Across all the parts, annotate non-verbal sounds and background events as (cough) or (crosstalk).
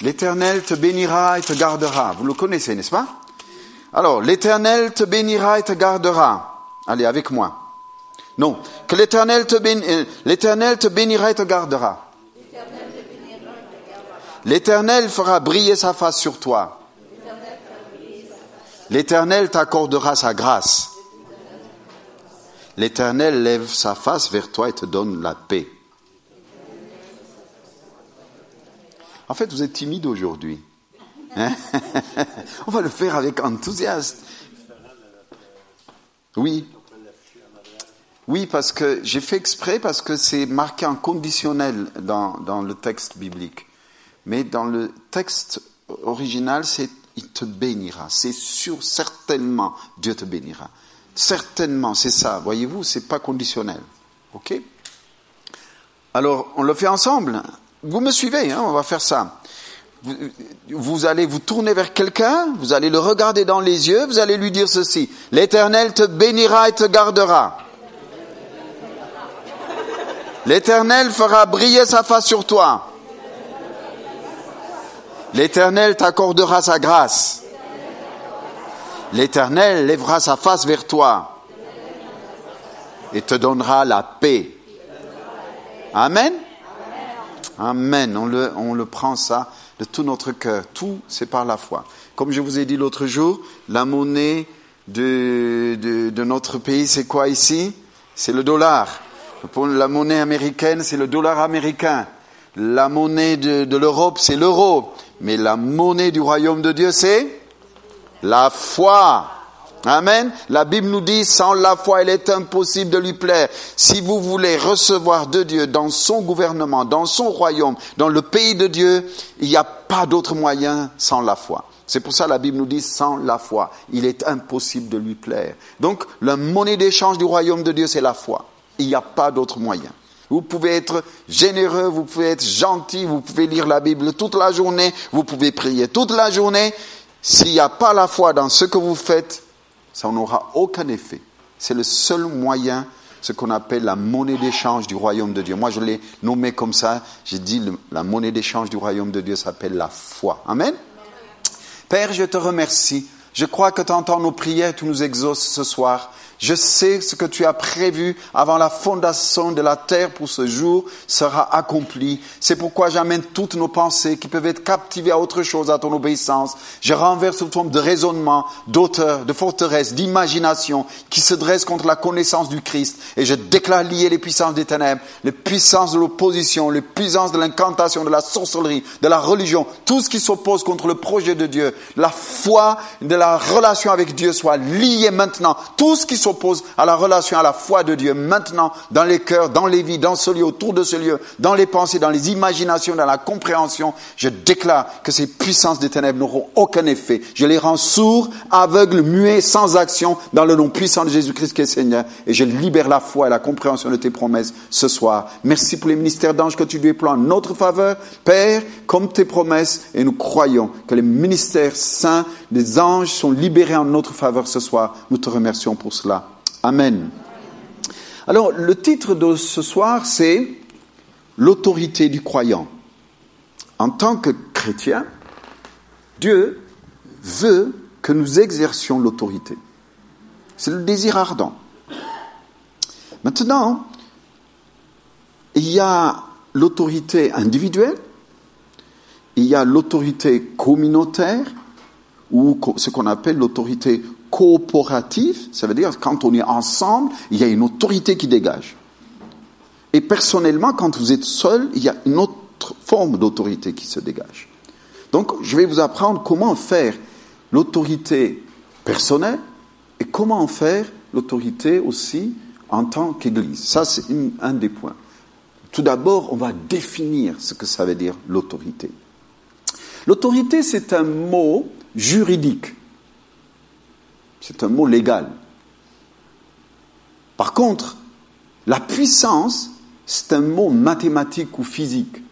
L'Éternel te bénira et te gardera. Vous le connaissez, n'est-ce pas? Alors, l'Éternel te bénira et te gardera. Allez, avec moi. Non, que euh, l'Éternel te bénira et te gardera. L'Éternel fera briller sa face sur toi. L'Éternel t'accordera sa grâce. L'Éternel lève sa face vers toi et te donne la paix. En fait, vous êtes timide aujourd'hui. Hein? (laughs) On va le faire avec enthousiasme. Oui. Oui, parce que j'ai fait exprès parce que c'est marqué en conditionnel dans, dans le texte biblique. Mais dans le texte original, c'est il te bénira. C'est sûr, certainement, Dieu te bénira. Certainement, c'est ça. Voyez-vous, c'est pas conditionnel. OK? Alors, on le fait ensemble? Vous me suivez, hein, on va faire ça. Vous, vous allez vous tourner vers quelqu'un, vous allez le regarder dans les yeux, vous allez lui dire ceci. L'Éternel te bénira et te gardera. L'Éternel fera briller sa face sur toi. L'Éternel t'accordera sa grâce. L'Éternel lèvera sa face vers toi et te donnera la paix. Amen. Amen. On le, on le prend ça de tout notre cœur. Tout, c'est par la foi. Comme je vous ai dit l'autre jour, la monnaie de, de, de notre pays, c'est quoi ici? C'est le dollar. La monnaie américaine, c'est le dollar américain. La monnaie de, de l'Europe, c'est l'euro. Mais la monnaie du royaume de Dieu, c'est la foi. Amen. La Bible nous dit, sans la foi, il est impossible de lui plaire. Si vous voulez recevoir de Dieu dans son gouvernement, dans son royaume, dans le pays de Dieu, il n'y a pas d'autre moyen sans la foi. C'est pour ça la Bible nous dit, sans la foi, il est impossible de lui plaire. Donc, la monnaie d'échange du royaume de Dieu, c'est la foi. Il n'y a pas d'autre moyen. Vous pouvez être généreux, vous pouvez être gentil, vous pouvez lire la Bible toute la journée, vous pouvez prier toute la journée. S'il n'y a pas la foi dans ce que vous faites, ça n'aura aucun effet. C'est le seul moyen, ce qu'on appelle la monnaie d'échange du royaume de Dieu. Moi, je l'ai nommé comme ça. J'ai dit la monnaie d'échange du royaume de Dieu s'appelle la foi. Amen. Père, je te remercie. Je crois que tu entends nos prières, tu nous exauces ce soir. Je sais ce que tu as prévu avant la fondation de la terre pour ce jour sera accompli. C'est pourquoi j'amène toutes nos pensées qui peuvent être captivées à autre chose, à ton obéissance. Je renverse toute forme de raisonnement, d'auteur, de forteresse, d'imagination qui se dresse contre la connaissance du Christ. Et je déclare lier les puissances des ténèbres, les puissances de l'opposition, les puissances de l'incantation, de la sorcellerie, de la religion, tout ce qui s'oppose contre le projet de Dieu. La foi de la relation avec Dieu soit liée maintenant. Tout ce qui s'oppose à la relation, à la foi de Dieu, maintenant, dans les cœurs, dans les vies, dans ce lieu, autour de ce lieu, dans les pensées, dans les imaginations, dans la compréhension, je déclare que ces puissances des ténèbres n'auront aucun effet. Je les rends sourds, aveugles, muets, sans action, dans le nom puissant de Jésus-Christ qui est Seigneur, et je libère la foi et la compréhension de tes promesses ce soir. Merci pour les ministères d'anges que tu déploies en notre faveur, Père, comme tes promesses, et nous croyons que les ministères saints des anges sont libérés en notre faveur ce soir. Nous te remercions pour cela. Amen. Alors, le titre de ce soir, c'est L'autorité du croyant. En tant que chrétien, Dieu veut que nous exercions l'autorité. C'est le désir ardent. Maintenant, il y a l'autorité individuelle, il y a l'autorité communautaire, ou ce qu'on appelle l'autorité coopérative, ça veut dire quand on est ensemble, il y a une autorité qui dégage. Et personnellement, quand vous êtes seul, il y a une autre forme d'autorité qui se dégage. Donc, je vais vous apprendre comment faire l'autorité personnelle et comment faire l'autorité aussi en tant qu'Église. Ça, c'est un des points. Tout d'abord, on va définir ce que ça veut dire l'autorité. L'autorité, c'est un mot juridique. C'est un mot légal. Par contre, la puissance, c'est un mot mathématique ou physique.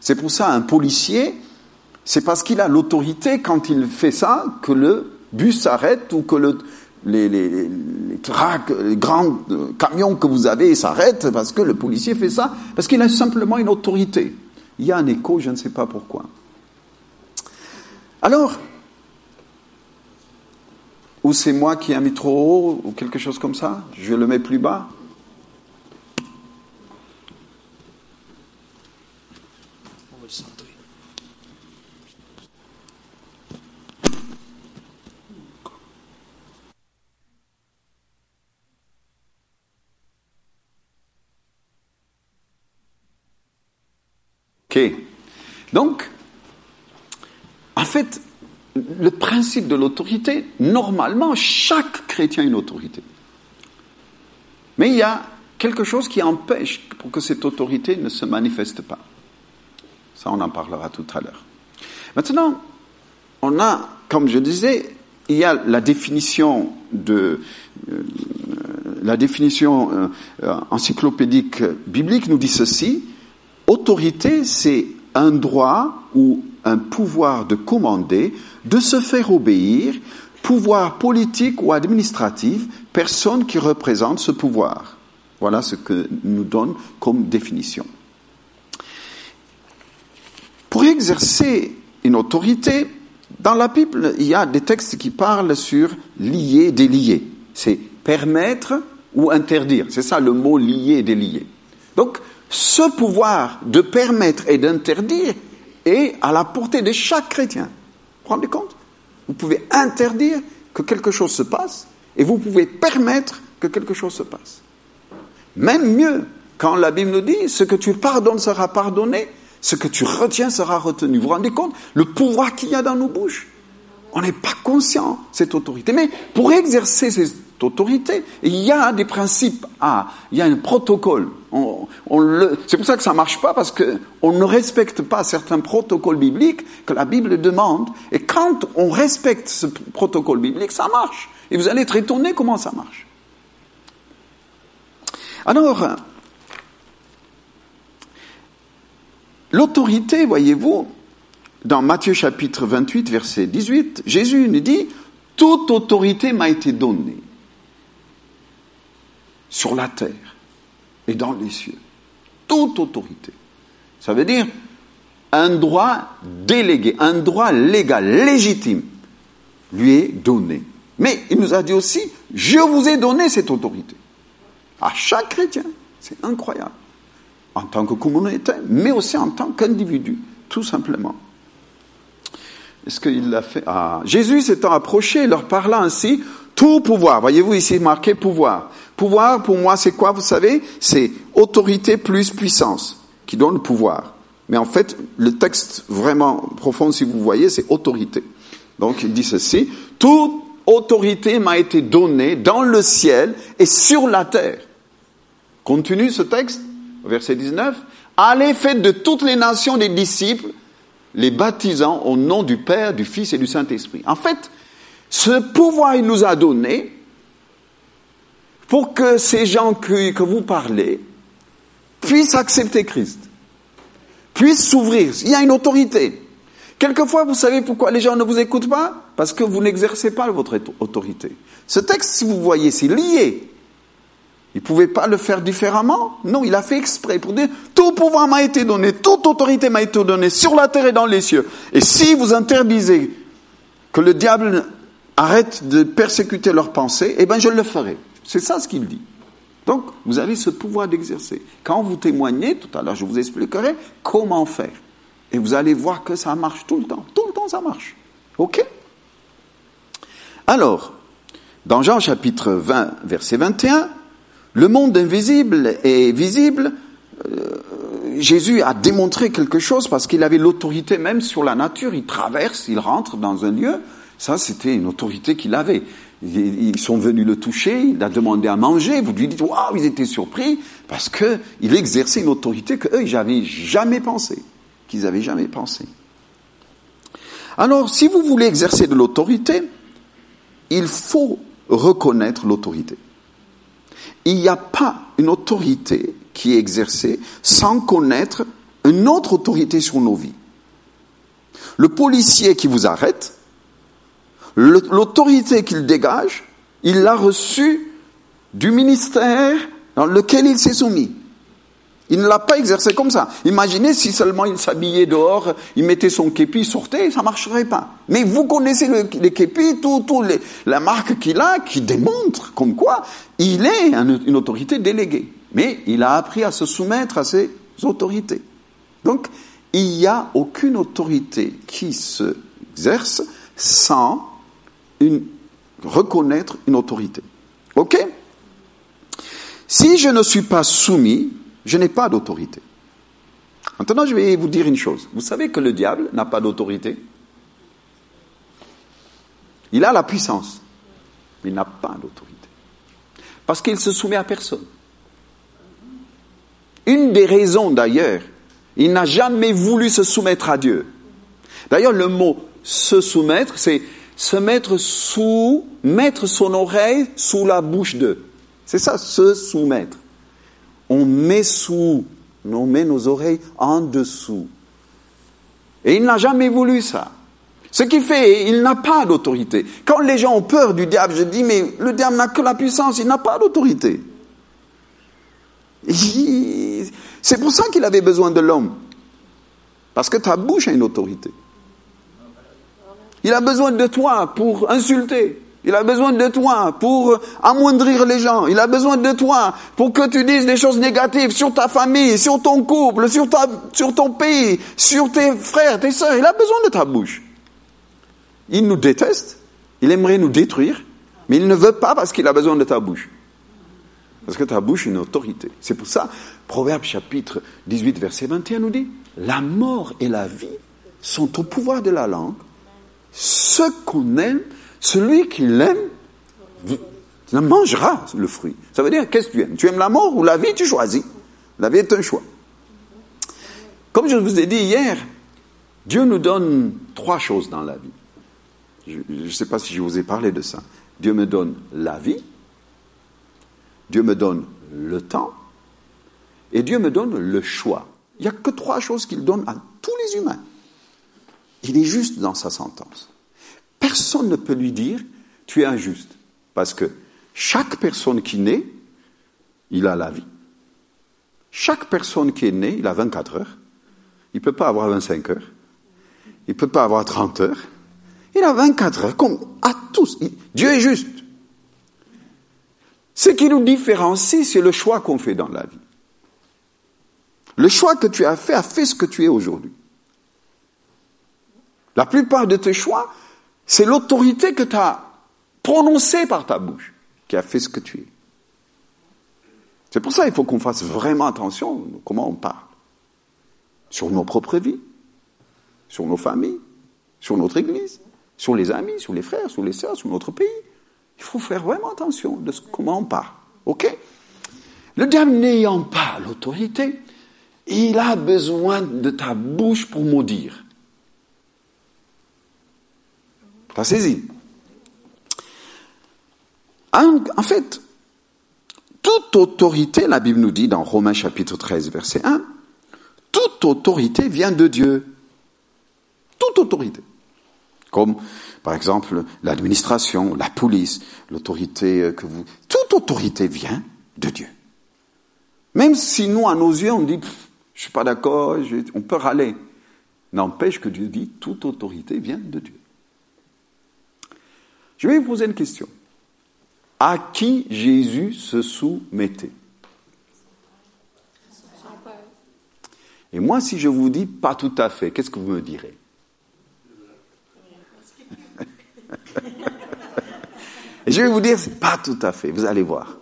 C'est pour ça un policier, c'est parce qu'il a l'autorité quand il fait ça que le bus s'arrête ou que le, les, les, grands camions que vous avez s'arrêtent parce que le policier fait ça, parce qu'il a simplement une autorité. Il y a un écho, je ne sais pas pourquoi. Alors, ou c'est moi qui ai mis trop haut, ou quelque chose comme ça, je le mets plus bas. Ok. Donc, en fait, le principe de l'autorité, normalement, chaque chrétien a une autorité. Mais il y a quelque chose qui empêche pour que cette autorité ne se manifeste pas. Ça, on en parlera tout à l'heure. Maintenant, on a, comme je disais, il y a la définition de euh, la définition euh, encyclopédique biblique nous dit ceci Autorité, c'est un droit ou un pouvoir de commander, de se faire obéir, pouvoir politique ou administratif, personne qui représente ce pouvoir. Voilà ce que nous donne comme définition. Pour exercer une autorité, dans la Bible, il y a des textes qui parlent sur lier, délier. C'est permettre ou interdire. C'est ça le mot lier délier. Donc, ce pouvoir de permettre et d'interdire à la portée de chaque chrétien. Vous vous rendez compte? Vous pouvez interdire que quelque chose se passe et vous pouvez permettre que quelque chose se passe. Même mieux, quand la Bible nous dit ce que tu pardonnes sera pardonné, ce que tu retiens sera retenu. Vous vous rendez compte? Le pouvoir qu'il y a dans nos bouches. On n'est pas conscient de cette autorité. Mais pour exercer cette autorité, il y a des principes. Il y a un protocole. C'est pour ça que ça marche pas parce qu'on ne respecte pas certains protocoles bibliques que la Bible demande. Et quand on respecte ce protocole biblique, ça marche. Et vous allez être étonné comment ça marche. Alors, l'autorité, voyez-vous, dans Matthieu chapitre 28, verset 18, Jésus nous dit, toute autorité m'a été donnée sur la terre et dans les cieux. Toute autorité. Ça veut dire un droit délégué, un droit légal, légitime, lui est donné. Mais il nous a dit aussi, je vous ai donné cette autorité. À chaque chrétien. C'est incroyable. En tant que communauté, mais aussi en tant qu'individu, tout simplement. Est-ce qu'il l'a fait? Ah. Jésus s'étant approché, leur parla ainsi, tout pouvoir. Voyez-vous ici marqué pouvoir. Pouvoir, pour moi, c'est quoi, vous savez? C'est autorité plus puissance qui donne le pouvoir. Mais en fait, le texte vraiment profond, si vous voyez, c'est autorité. Donc il dit ceci, toute autorité m'a été donnée dans le ciel et sur la terre. Continue ce texte, verset 19. Allez, faites de toutes les nations des disciples, les baptisant au nom du Père, du Fils et du Saint-Esprit. En fait, ce pouvoir, il nous a donné pour que ces gens que, vous parlez puissent accepter Christ, puissent s'ouvrir. Il y a une autorité. Quelquefois, vous savez pourquoi les gens ne vous écoutent pas? Parce que vous n'exercez pas votre autorité. Ce texte, si vous voyez, c'est lié. Il ne pouvait pas le faire différemment? Non, il a fait exprès pour dire, tout pouvoir m'a été donné, toute autorité m'a été donnée sur la terre et dans les cieux. Et si vous interdisez que le diable arrête de persécuter leurs pensées, eh bien je le ferai. C'est ça ce qu'il dit. Donc, vous avez ce pouvoir d'exercer. Quand vous témoignez, tout à l'heure je vous expliquerai comment faire. Et vous allez voir que ça marche tout le temps. Tout le temps ça marche. OK? Alors, dans Jean chapitre 20, verset 21, le monde invisible et visible, euh, Jésus a démontré quelque chose parce qu'il avait l'autorité même sur la nature. Il traverse, il rentre dans un lieu, ça, c'était une autorité qu'il avait. Ils sont venus le toucher, il a demandé à manger, vous lui dites, waouh, ils étaient surpris, parce qu'il exerçait une autorité qu'eux, ils n'avaient jamais pensé, qu'ils n'avaient jamais pensé. Alors, si vous voulez exercer de l'autorité, il faut reconnaître l'autorité. Il n'y a pas une autorité qui est exercée sans connaître une autre autorité sur nos vies. Le policier qui vous arrête, l'autorité qu'il dégage, il l'a reçue du ministère dans lequel il s'est soumis. Il ne l'a pas exercé comme ça. Imaginez si seulement il s'habillait dehors, il mettait son képi, sortait, ça marcherait pas. Mais vous connaissez le, les képis, tout, tout les, la marque qu'il a, qui démontre comme quoi il est une autorité déléguée. Mais il a appris à se soumettre à ces autorités. Donc, il n'y a aucune autorité qui s'exerce sans reconnaître une autorité. OK? Si je ne suis pas soumis, je n'ai pas d'autorité. Maintenant, je vais vous dire une chose. Vous savez que le diable n'a pas d'autorité? Il a la puissance, mais il n'a pas d'autorité. Parce qu'il se soumet à personne. Une des raisons d'ailleurs, il n'a jamais voulu se soumettre à Dieu. D'ailleurs, le mot se soumettre, c'est se mettre sous, mettre son oreille sous la bouche d'eux. C'est ça, se soumettre on met sous, on met nos oreilles en dessous. Et il n'a jamais voulu ça. Ce qui fait, il n'a pas d'autorité. Quand les gens ont peur du diable, je dis, mais le diable n'a que la puissance, il n'a pas d'autorité. C'est pour ça qu'il avait besoin de l'homme. Parce que ta bouche a une autorité. Il a besoin de toi pour insulter. Il a besoin de toi pour amoindrir les gens. Il a besoin de toi pour que tu dises des choses négatives sur ta famille, sur ton couple, sur, ton pays, sur tes frères, tes soeurs. Il a besoin de ta bouche. Il nous déteste. Il aimerait nous détruire. Mais il ne veut pas parce qu'il a besoin de ta bouche. Parce que ta bouche est une autorité. C'est pour ça, Proverbe chapitre 18, verset 21 nous dit, la mort et la vie sont au pouvoir de la langue. Ce qu'on aime celui qui l'aime mangera le fruit. Ça veut dire, qu'est-ce que tu aimes? Tu aimes la mort ou la vie? Tu choisis. La vie est un choix. Comme je vous ai dit hier, Dieu nous donne trois choses dans la vie. Je ne sais pas si je vous ai parlé de ça. Dieu me donne la vie, Dieu me donne le temps, et Dieu me donne le choix. Il n'y a que trois choses qu'il donne à tous les humains. Il est juste dans sa sentence. Personne ne peut lui dire tu es injuste. Parce que chaque personne qui naît, il a la vie. Chaque personne qui est née, il a 24 heures. Il ne peut pas avoir 25 heures. Il ne peut pas avoir 30 heures. Il a 24 heures, comme à tous. Dieu est juste. Ce qui nous différencie, c'est le choix qu'on fait dans la vie. Le choix que tu as fait a fait ce que tu es aujourd'hui. La plupart de tes choix c'est l'autorité que tu as prononcée par ta bouche qui a fait ce que tu es. C'est pour ça qu'il faut qu'on fasse vraiment attention à comment on parle. Sur nos propres vies, sur nos familles, sur notre église, sur les amis, sur les frères, sur les sœurs, sur notre pays. Il faut faire vraiment attention de comment on parle. OK? Le diable n'ayant pas l'autorité, il a besoin de ta bouche pour maudire. T'as saisi en, fait, toute autorité, la Bible nous dit dans Romains chapitre 13, verset 1, toute autorité vient de Dieu. Toute autorité. Comme, par exemple, l'administration, la police, l'autorité que vous... Toute autorité vient de Dieu. Même si nous, à nos yeux, on dit, je suis pas d'accord, on peut râler. N'empêche que Dieu dit, toute autorité vient de Dieu. Je vais vous poser une question. À qui Jésus se soumettait? Et moi, si je vous dis pas tout à fait, qu'est-ce que vous me direz? (laughs) Je vais vous dire, pas tout à fait, vous allez voir.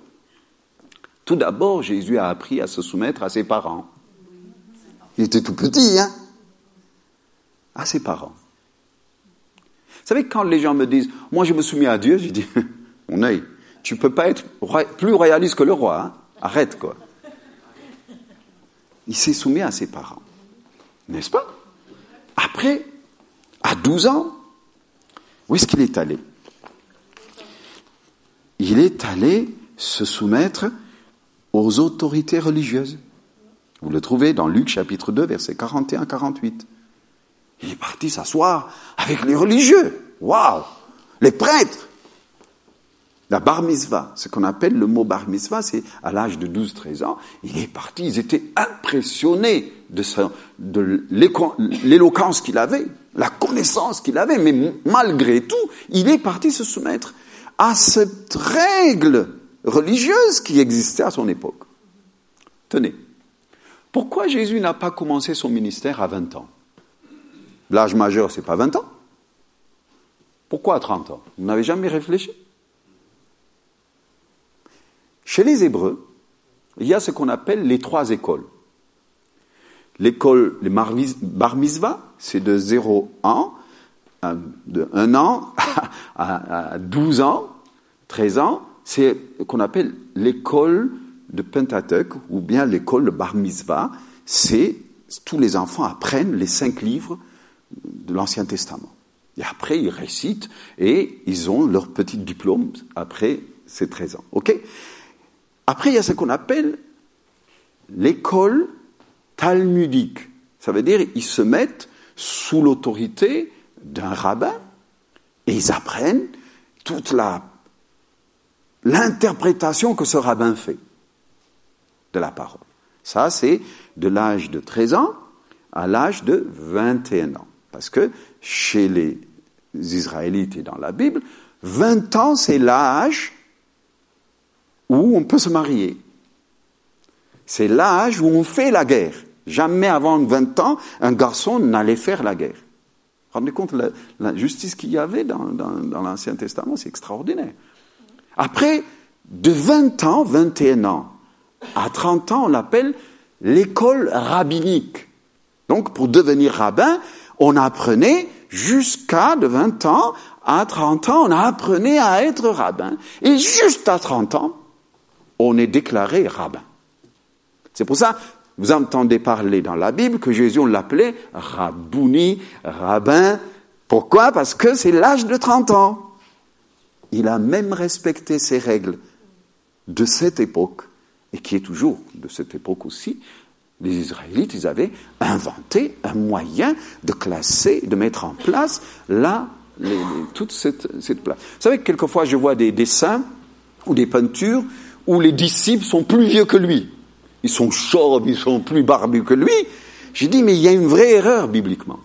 Tout d'abord, Jésus a appris à se soumettre à ses parents. Il était tout petit, hein? À ses parents. Savez, quand les gens me disent, moi je me soumets à Dieu, je dis, (laughs) mon œil, tu peux pas être plus royaliste que le roi, hein arrête quoi. Il s'est soumis à ses parents, n'est-ce pas? Après, à 12 ans, où est-ce qu'il est allé? Il est allé se soumettre aux autorités religieuses. Vous le trouvez dans Luc chapitre 2, versets 41-48. Il est parti s'asseoir avec les religieux. Waouh Les prêtres La bar mitzvah, ce qu'on appelle le mot bar mitzvah, c'est à l'âge de 12-13 ans, il est parti, ils étaient impressionnés de, de l'éloquence qu'il avait, la connaissance qu'il avait, mais malgré tout, il est parti se soumettre à cette règle religieuse qui existait à son époque. Tenez, pourquoi Jésus n'a pas commencé son ministère à 20 ans? L'âge majeur, c'est pas 20 ans Pourquoi à 30 ans? Vous n'avez jamais réfléchi? Chez les Hébreux, il y a ce qu'on appelle les trois écoles. L'école, les bar mitzvah, c'est de 0 (laughs) ans, de 1 an à 12 ans, 13 ans, c'est ce qu'on appelle l'école de Pentateuch ou bien l'école de bar mitzvah. C'est tous les enfants apprennent les cinq livres de l'Ancien Testament. Et après, ils récitent et ils ont leur petit diplôme après ces 13 ans. OK? Après, il y a ce qu'on appelle l'école talmudique. Ça veut dire ils se mettent sous l'autorité d'un rabbin et ils apprennent toute la l'interprétation que ce rabbin fait de la parole. Ça, c'est de l'âge de 13 ans à l'âge de 21 ans. Parce que chez les Israélites et dans la Bible, 20 ans, c'est l'âge où on peut se marier. C'est l'âge où on fait la guerre. Jamais avant 20 ans, un garçon n'allait faire la guerre. Rendez compte la, la justice qu'il y avait dans, dans l'Ancien Testament, c'est extraordinaire. Après, de 20 ans, 21 ans, à 30 ans, on l'appelle l'école rabbinique. Donc, pour devenir rabbin, on apprenait jusqu'à de 20 ans à 30 ans, on apprenait à être rabbin. Et juste à 30 ans, on est déclaré rabbin. C'est pour ça, vous entendez parler dans la Bible que Jésus, on l'appelait Rabbouni, rabbin. Pourquoi? Parce que c'est l'âge de 30 ans. Il a même respecté ces règles de cette époque, et qui est toujours de cette époque aussi. Les Israélites, ils avaient inventé un moyen de classer, de mettre en place là, toute cette, cette place. Vous savez, quelquefois, je vois des dessins ou des peintures où les disciples sont plus vieux que lui. Ils sont chauves, ils sont plus barbus que lui. J'ai dit, mais il y a une vraie erreur bibliquement.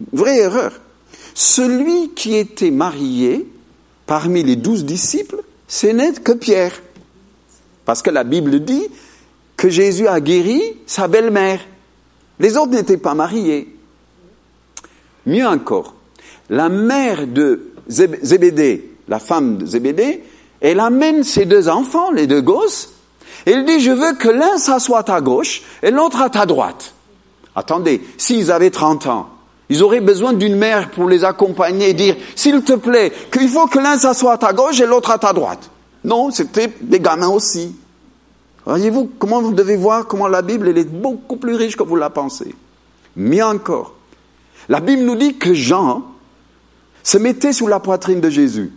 Une vraie erreur. Celui qui était marié parmi les douze disciples, ce n'est que Pierre. Parce que la Bible dit que Jésus a guéri sa belle-mère. Les autres n'étaient pas mariés. Mieux encore, la mère de Zébédée, la femme de Zébédée, elle amène ses deux enfants, les deux gosses, et elle dit, je veux que l'un s'assoie à gauche et l'autre à ta droite. Attendez, s'ils avaient 30 ans, ils auraient besoin d'une mère pour les accompagner et dire, s'il te plaît, qu'il faut que l'un s'assoie à ta gauche et l'autre à ta droite. Non, c'était des gamins aussi. Voyez-vous comment vous devez voir comment la Bible elle est beaucoup plus riche que vous la pensez. Mieux encore, la Bible nous dit que Jean se mettait sous la poitrine de Jésus.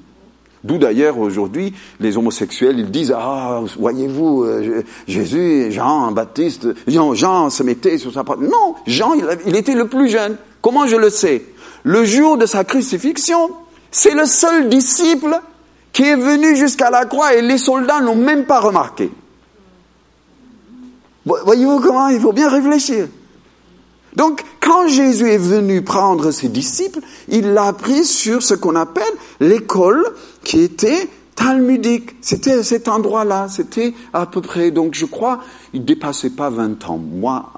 D'où d'ailleurs aujourd'hui les homosexuels ils disent ah voyez-vous euh, Jésus Jean Baptiste Jean, Jean se mettait sur sa poitrine. Non Jean il était le plus jeune. Comment je le sais? Le jour de sa crucifixion, c'est le seul disciple qui est venu jusqu'à la croix et les soldats n'ont même pas remarqué. Voyez-vous comment il faut bien réfléchir. Donc, quand Jésus est venu prendre ses disciples, il l'a pris sur ce qu'on appelle l'école qui était talmudique. C'était cet endroit-là, c'était à peu près, donc je crois, il dépassait pas 20 ans. Moi,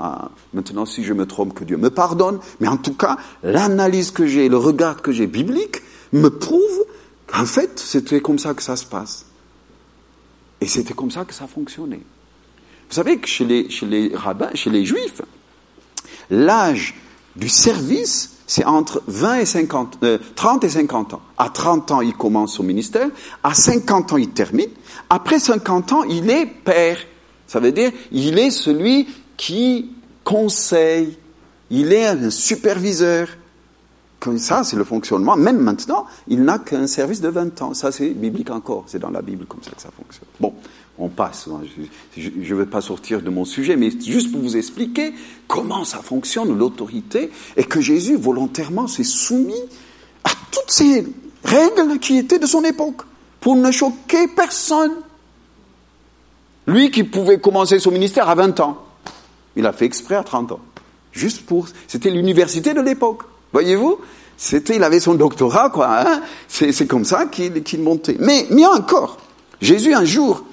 maintenant, si je me trompe, que Dieu me pardonne, mais en tout cas, l'analyse que j'ai, le regard que j'ai biblique, me prouve qu'en fait, c'était comme ça que ça se passe. Et c'était comme ça que ça fonctionnait. Vous savez que chez les, chez les rabbins, chez les juifs, l'âge du service, c'est entre 20 et 50, 30 euh, et 50 ans. À 30 ans, il commence son ministère. À 50 ans, il termine. Après 50 ans, il est père. Ça veut dire, il est celui qui conseille. Il est un superviseur. Comme ça, c'est le fonctionnement. Même maintenant, il n'a qu'un service de 20 ans. Ça, c'est biblique encore. C'est dans la Bible comme ça que ça fonctionne. Bon on passe. Hein. Je ne vais pas sortir de mon sujet, mais juste pour vous expliquer comment ça fonctionne, l'autorité, et que Jésus volontairement s'est soumis à toutes ces règles qui étaient de son époque. pour ne choquer personne. Lui qui pouvait commencer son ministère à 20 ans, il a fait exprès à 30 ans. Juste pour, c'était l'université de l'époque. Voyez-vous? C'était, il avait son doctorat, quoi. Hein c'est comme ça qu'il montait. Mais mieux encore, Jésus un jour,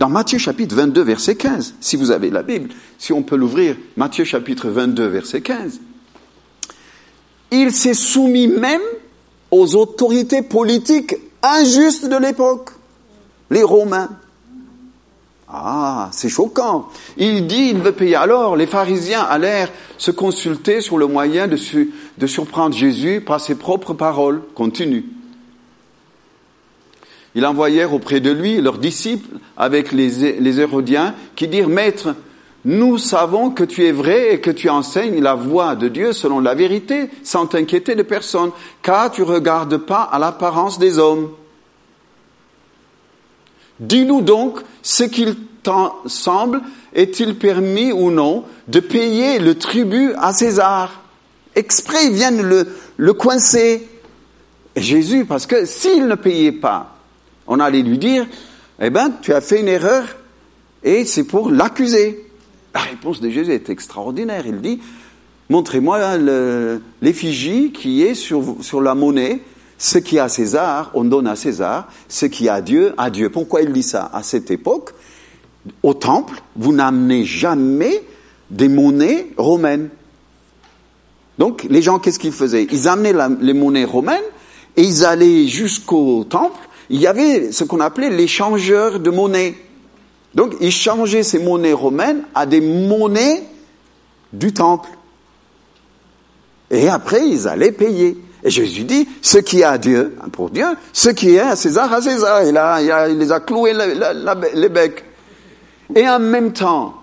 dans Matthieu chapitre 22, verset 15, si vous avez la Bible, si on peut l'ouvrir, Matthieu chapitre 22, verset 15, il s'est soumis même aux autorités politiques injustes de l'époque, les Romains. Ah, c'est choquant. Il dit, il veut payer. Alors, les pharisiens allèrent se consulter sur le moyen de, de surprendre Jésus par ses propres paroles. Continue. Ils envoyèrent auprès de lui leurs disciples avec les, les Hérodiens qui dirent, Maître, nous savons que tu es vrai et que tu enseignes la voie de Dieu selon la vérité, sans t'inquiéter de personne, car tu regardes pas à l'apparence des hommes. Dis-nous donc ce qu'il t'en semble, est-il permis ou non de payer le tribut à César Exprès, ils viennent le, le coincer. Et Jésus, parce que s'il ne payait pas, on allait lui dire, eh ben, tu as fait une erreur et c'est pour l'accuser. La réponse de Jésus est extraordinaire. Il dit, montrez-moi l'effigie qui est sur, la monnaie. Ce qui à César, on donne à César. Ce qui à Dieu, à Dieu. Pourquoi il dit ça À cette époque, au temple, vous n'amenez jamais des monnaies romaines. Donc, les gens, qu'est-ce qu'ils faisaient? Ils amenaient les monnaies romaines et ils allaient jusqu'au temple. Il y avait ce qu'on appelait l'échangeur de monnaie. Donc, ils changeaient ces monnaies romaines à des monnaies du temple. Et après, ils allaient payer. Et Jésus dit, ce qui est à Dieu, pour Dieu, ce qui est à César, à César. Il, a, il, les a cloués les becs. Et en même temps,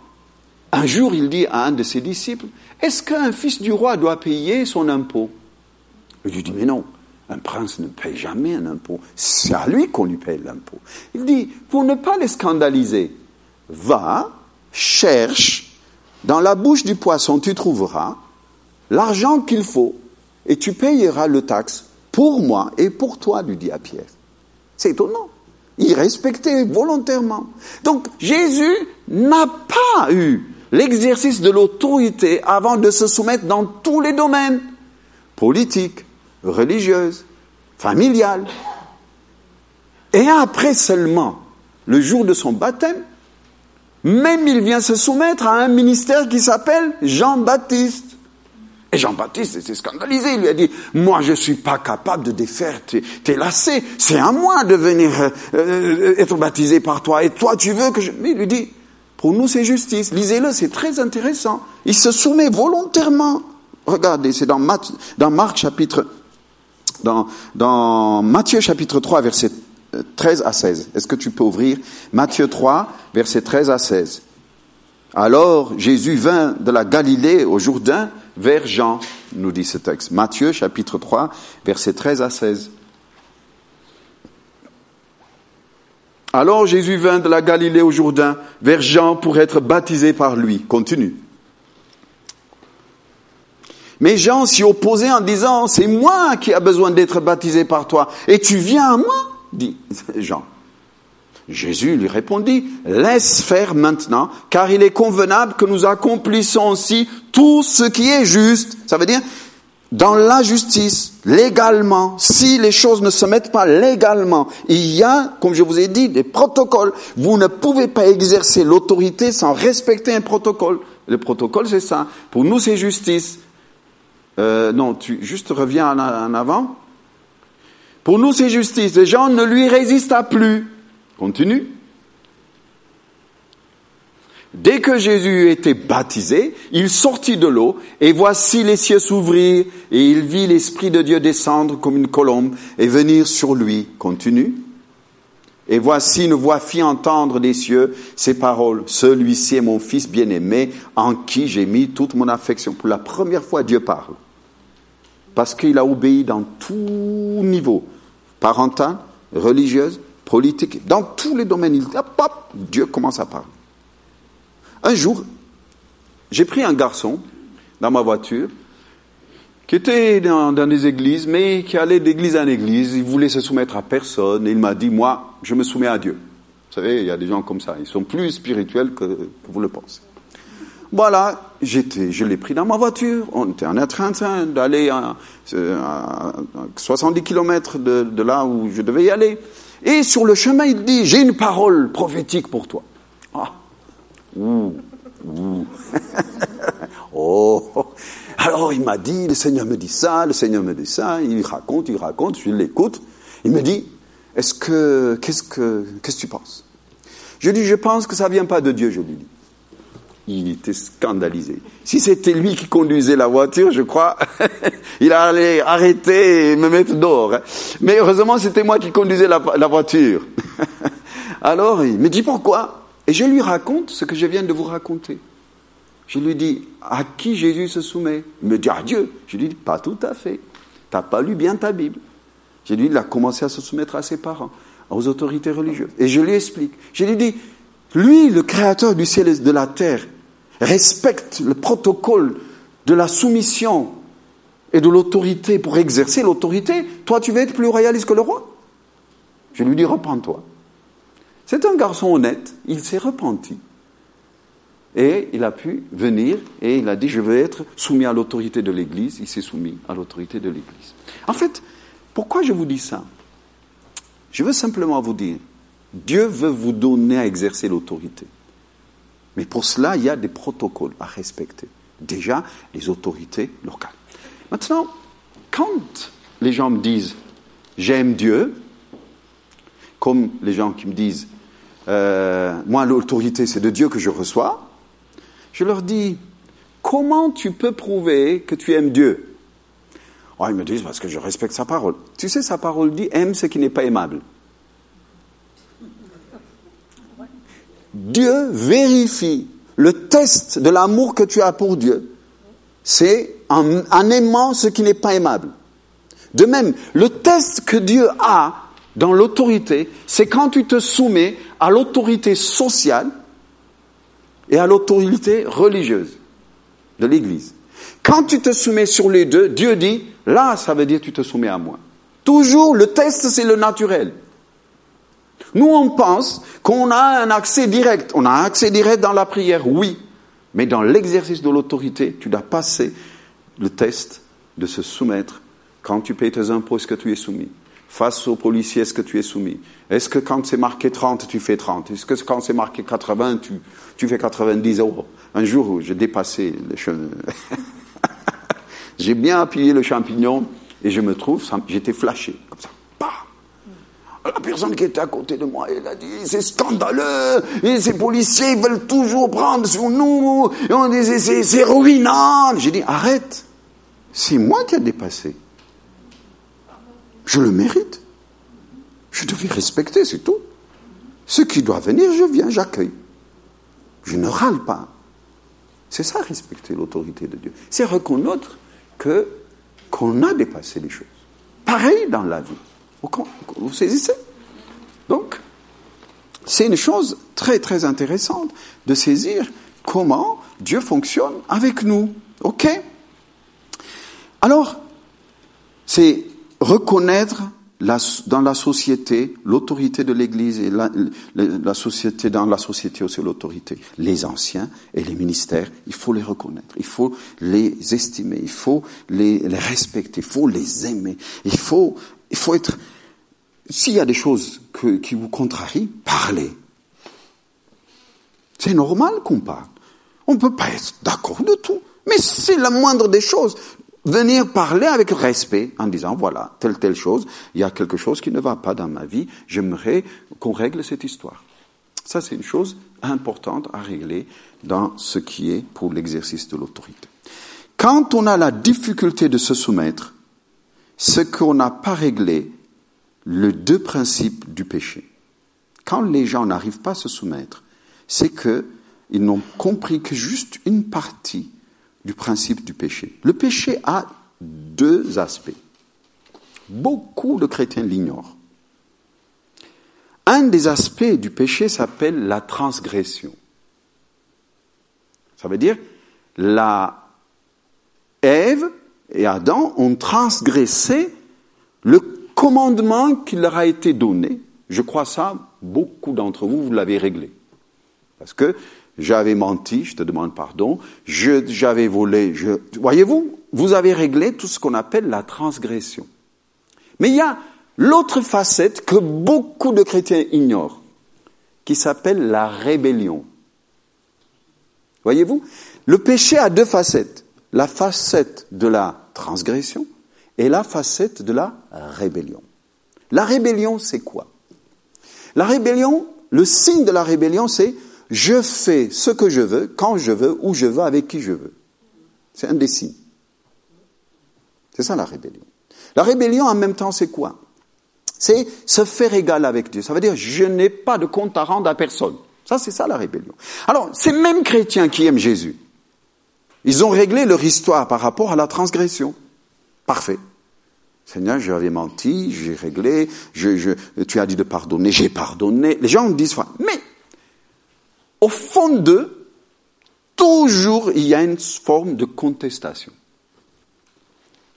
un jour, il dit à un de ses disciples, est-ce qu'un fils du roi doit payer son impôt? Il lui dit, mais non, un prince ne paye jamais un impôt. C'est à lui qu'on lui paye l'impôt. Il dit, pour ne pas les scandaliser, va, cherche, dans la bouche du poisson, tu trouveras l'argent qu'il faut et tu payeras le taxe pour moi et pour toi, lui dit à Pierre. C'est étonnant. Il respectait volontairement. Donc Jésus n'a pas eu l'exercice de l'autorité avant de se soumettre dans tous les domaines, politiques, religieuses, familiales. Et après seulement, le jour de son baptême, même il vient se soumettre à un ministère qui s'appelle Jean-Baptiste. Et Jean-Baptiste s'est scandalisé. Il lui a dit, moi je suis pas capable de défaire tes, tes lacets. C'est à moi de venir euh, euh, être baptisé par toi. Et toi tu veux que je... Mais il lui dit, pour nous c'est justice. Lisez-le, c'est très intéressant. Il se soumet volontairement. Regardez, c'est dans, dans Marc chapitre, dans, Matthieu chapitre 3 verset 13 à 16. Est-ce que tu peux ouvrir Matthieu 3 verset 13 à 16. Alors Jésus vint de la Galilée au Jourdain vers Jean, nous dit ce texte. Matthieu chapitre 3, versets 13 à 16. Alors Jésus vint de la Galilée au Jourdain vers Jean pour être baptisé par lui. Continue. Mais Jean s'y opposait en disant, c'est moi qui a besoin d'être baptisé par toi, et tu viens à moi, dit (laughs) Jean. Jésus lui répondit, laisse faire maintenant, car il est convenable que nous accomplissions aussi tout ce qui est juste. Ça veut dire, dans la justice, légalement, si les choses ne se mettent pas légalement, il y a, comme je vous ai dit, des protocoles. Vous ne pouvez pas exercer l'autorité sans respecter un protocole. Le protocole, c'est ça. Pour nous, c'est justice. Euh, non, tu juste reviens en, avant. Pour nous, c'est justice. Les gens ne lui résistent plus. Continue. Dès que Jésus était baptisé, il sortit de l'eau, et voici les cieux s'ouvrir, et il vit l'Esprit de Dieu descendre comme une colombe et venir sur lui. Continue. Et voici une voix fit entendre des cieux ces paroles. Celui-ci est mon fils bien-aimé, en qui j'ai mis toute mon affection. Pour la première fois, Dieu parle. Parce qu'il a obéi dans tout niveau, parental, religieuse, politique, dans tous les domaines. Il, hop, Dieu commence à parler. Un jour, j'ai pris un garçon dans ma voiture qui était dans, des églises, mais qui allait d'église en église. Il voulait se soumettre à personne. Et il m'a dit, moi, je me soumets à Dieu. Vous savez, il y a des gens comme ça. Ils sont plus spirituels que, que vous le pensez. Voilà, j'étais, je l'ai pris dans ma voiture. On était en train d'aller à, 70 km de, là où je devais y aller. Et sur le chemin, il dit, j'ai une parole prophétique pour toi. Ah. Ouh. Ouh. (laughs) oh. Alors il m'a dit, le Seigneur me dit ça, le Seigneur me dit ça, il raconte, il raconte, je l'écoute. Il me dit, est-ce que, qu'est-ce que, qu'est-ce que tu penses? Je dis, je pense que ça vient pas de Dieu, je lui dis. Il était scandalisé. Si c'était lui qui conduisait la voiture, je crois, (laughs) il allait arrêter et me mettre dehors. Hein. Mais heureusement, c'était moi qui conduisais la, voiture. (laughs) Alors, il me dit pourquoi? Et je lui raconte ce que je viens de vous raconter. Je lui dis, à qui Jésus se soumet? Il me dit, à Dieu. Je lui dis, pas tout à fait. Tu n'as pas lu bien ta Bible? J'ai dit, il a commencé à se soumettre à ses parents, aux autorités religieuses. Et je lui explique. Je lui dis, lui, le créateur du ciel et de la terre, respecte le protocole de la soumission et de l'autorité pour exercer l'autorité. Toi, tu veux être plus royaliste que le roi? Je lui dis, repends-toi. C'est un garçon honnête, il s'est repenti. Et il a pu venir et il a dit, je veux être soumis à l'autorité de l'Église. Il s'est soumis à l'autorité de l'Église. En fait, pourquoi je vous dis ça? Je veux simplement vous dire, Dieu veut vous donner à exercer l'autorité. Mais pour cela, il y a des protocoles à respecter. Déjà, les autorités locales. Maintenant, quand les gens me disent j'aime Dieu, comme les gens qui me disent euh, moi l'autorité c'est de Dieu que je reçois, je leur dis, comment tu peux prouver que tu aimes Dieu? Oh, Ils me disent, parce que je respecte sa parole. Tu sais, sa parole dit, aime ce qui n'est pas aimable. Dieu vérifie le test de l'amour que tu as pour Dieu. C'est en, aimant ce qui n'est pas aimable. De même, le test que Dieu a dans l'autorité, c'est quand tu te soumets à l'autorité sociale et à l'autorité religieuse de l'Église. Quand tu te soumets sur les deux, Dieu dit, là, ça veut dire tu te soumets à moi. Toujours, le test, c'est le naturel. Nous, on pense qu'on a un accès direct. On a un accès direct dans la prière, oui. Mais dans l'exercice de l'autorité, tu dois passer le test de se soumettre. Quand tu payes tes impôts, est-ce que tu es soumis Face aux policiers, est-ce que tu es soumis Est-ce que quand c'est marqué 30, tu fais 30 Est-ce que quand c'est marqué 80, tu, fais 90 euros Un jour, j'ai dépassé le (laughs) j'ai bien appuyé le champignon et je me trouve, j'étais flashé, comme ça. La personne qui était à côté de moi, elle a dit, c'est scandaleux, et ces policiers veulent toujours prendre sur nous, et on disait, c'est ruinant. J'ai dit, arrête, c'est moi qui ai dépassé. Je le mérite. Je devais respecter, c'est tout. Ce qui doit venir, je viens, j'accueille. Je ne râle pas. C'est ça, respecter l'autorité de Dieu. C'est reconnaître que qu'on a dépassé les choses. Pareil dans la vie. Vous saisissez Donc, c'est une chose très très intéressante de saisir comment Dieu fonctionne avec nous. OK? Alors, c'est reconnaître dans la société l'autorité de l'Église et la, société dans la société aussi l'autorité. Les anciens et les ministères, il faut les reconnaître, il faut les estimer, il faut les, les respecter, il faut les aimer, il faut il faut être s'il y a des choses qui vous contrarient, parlez. C'est normal qu'on parle. On ne peut pas être d'accord de tout. Mais c'est la moindre des choses venir parler avec respect en disant voilà, telle, telle chose, il y a quelque chose qui ne va pas dans ma vie, j'aimerais qu'on règle cette histoire. Ça, c'est une chose importante à régler dans ce qui est pour l'exercice de l'autorité. Quand on a la difficulté de se soumettre, ce qu'on n'a pas réglé, le deux principes du péché. Quand les gens n'arrivent pas à se soumettre, c'est qu'ils n'ont compris que juste une partie du principe du péché. Le péché a deux aspects. Beaucoup de chrétiens l'ignorent. Un des aspects du péché s'appelle la transgression. Ça veut dire la Ève et Adam ont transgressé le commandement qui leur a été donné. Je crois ça, beaucoup d'entre vous, vous l'avez réglé. Parce que j'avais menti, je te demande pardon, j'avais volé, je, voyez-vous, vous avez réglé tout ce qu'on appelle la transgression. Mais il y a l'autre facette que beaucoup de chrétiens ignorent, qui s'appelle la rébellion. Voyez-vous, le péché a deux facettes. La facette de la transgression et la facette de la rébellion. La rébellion, c'est quoi? La rébellion, le signe de la rébellion, c'est je fais ce que je veux, quand je veux, où je veux, avec qui je veux. C'est un des signes. C'est ça la rébellion. La rébellion, en même temps, c'est quoi? C'est se faire égal avec Dieu. Ça veut dire, je n'ai pas de compte à rendre à personne. Ça, c'est ça la rébellion. Alors, ces mêmes chrétiens qui aiment Jésus, ils ont réglé leur histoire par rapport à la transgression. Parfait. Seigneur, j'avais menti, j'ai réglé, tu as dit de pardonner, j'ai pardonné. Les gens disent, mais au fond d'eux, toujours il y a une forme de contestation.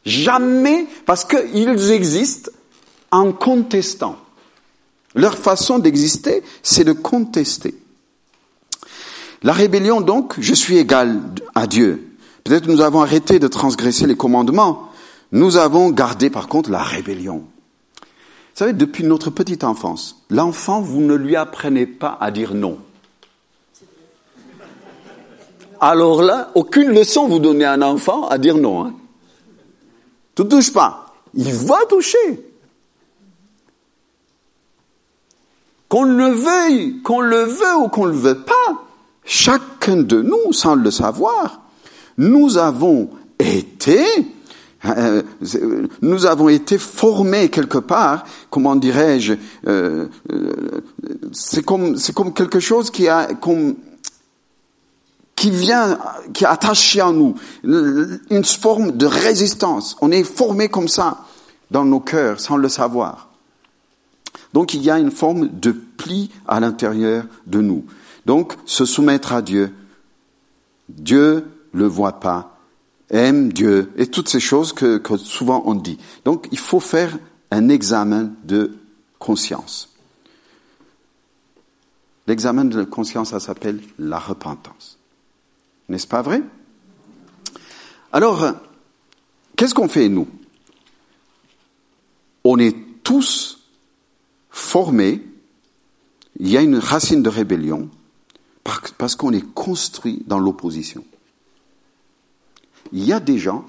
Jamais, parce qu'ils existent en contestant. Leur façon d'exister, c'est de contester. La rébellion, donc, je suis égal à Dieu. Peut-être nous avons arrêté de transgresser les commandements. Nous avons gardé, par contre, la rébellion. Vous savez, depuis notre petite enfance, l'enfant, vous ne lui apprenez pas à dire non alors là, aucune leçon vous donnez à un enfant à dire non. Hein. Tu touches pas. Il va toucher. Qu'on le veuille, qu'on le veut ou qu'on le veut pas, chacun de nous, sans le savoir, nous avons été, euh, nous avons été formés quelque part, comment dirais-je, euh, euh, c'est comme, quelque chose qui a, qui vient, qui est attaché à nous, une forme de résistance. On est formé comme ça dans nos cœurs sans le savoir. Donc il y a une forme de pli à l'intérieur de nous. Donc se soumettre à Dieu. Dieu le voit pas, aime Dieu et toutes ces choses que, que souvent on dit. Donc il faut faire un examen de conscience. L'examen de conscience, ça s'appelle la repentance. N'est-ce pas vrai? Alors, qu'est-ce qu'on fait, nous? On est tous formés, il y a une racine de rébellion, parce qu'on est construit dans l'opposition. Il y a des gens,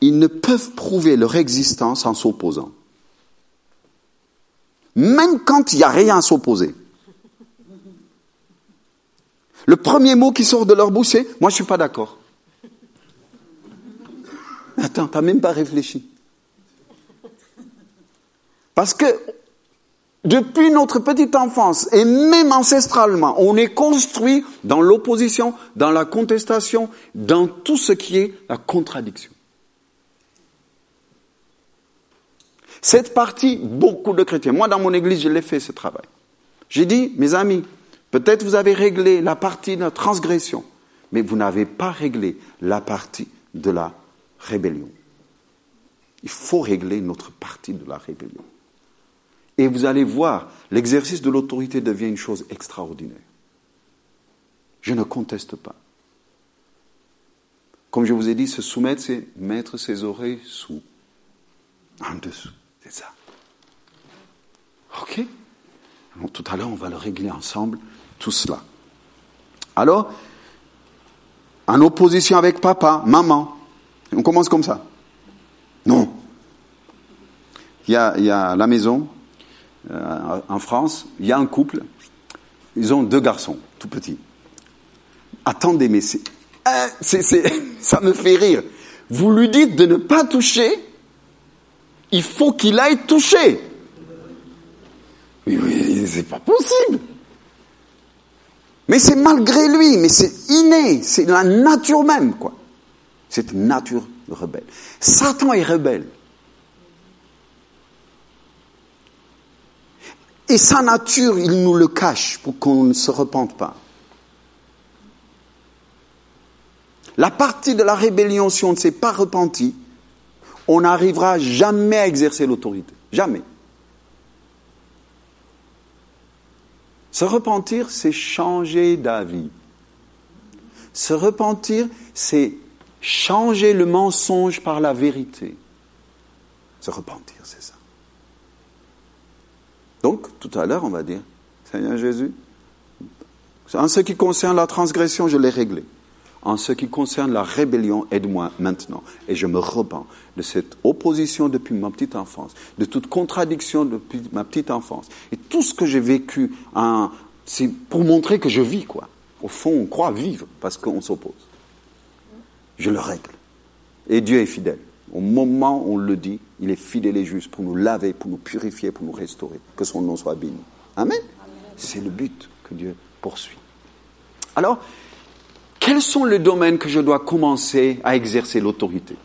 ils ne peuvent prouver leur existence en s'opposant. Même quand il n'y a rien à s'opposer. Le premier mot qui sort de leur bouche, c'est Moi, je suis pas d'accord. Attends, t'as même pas réfléchi. Parce que depuis notre petite enfance et même ancestralement, on est construit dans l'opposition, dans la contestation, dans tout ce qui est la contradiction. Cette partie, beaucoup de chrétiens, moi dans mon église, je l'ai fait ce travail. J'ai dit, mes amis, Peut-être vous avez réglé la partie de la transgression, mais vous n'avez pas réglé la partie de la rébellion. Il faut régler notre partie de la rébellion. Et vous allez voir, l'exercice de l'autorité devient une chose extraordinaire. Je ne conteste pas. Comme je vous ai dit, se soumettre, c'est mettre ses oreilles sous, en dessous. C'est ça. OK Tout à l'heure, on va le régler ensemble tout cela. Alors, en opposition avec papa, maman, on commence comme ça. Non. Il y a, il y a la maison, euh, en France, il y a un couple, ils ont deux garçons, tout petits. Attendez, mais c'est, hein, c'est, (laughs) ça me fait rire. Vous lui dites de ne pas toucher, il faut qu'il aille toucher. Oui, oui, c'est pas possible. Mais c'est malgré lui, mais c'est inné, c'est la nature même, quoi. C'est une nature rebelle. Satan est rebelle. Et sa nature, il nous le cache pour qu'on ne se repente pas. la partie de la rébellion, si on ne s'est pas repenti, on n'arrivera jamais à exercer l'autorité. Jamais. Se repentir, c'est changer d'avis. Se repentir, c'est changer le mensonge par la vérité. Se repentir, c'est ça. Donc, tout à l'heure, on va dire, Seigneur Jésus, en ce qui concerne la transgression, je l'ai réglé. En ce qui concerne la rébellion, aide-moi maintenant. Et je me repens de cette opposition depuis ma petite enfance, de toute contradiction depuis ma petite enfance. Et tout ce que j'ai vécu, c'est pour montrer que je vis, quoi. Au fond, on croit vivre parce qu'on s'oppose. Je le règle. Et Dieu est fidèle. Au moment où on le dit, il est fidèle et juste pour nous laver, pour nous purifier, pour nous restaurer. Que son nom soit béni. Amen. C'est le but que Dieu poursuit. Alors, quels sont les domaines que je dois commencer à exercer l'autorité?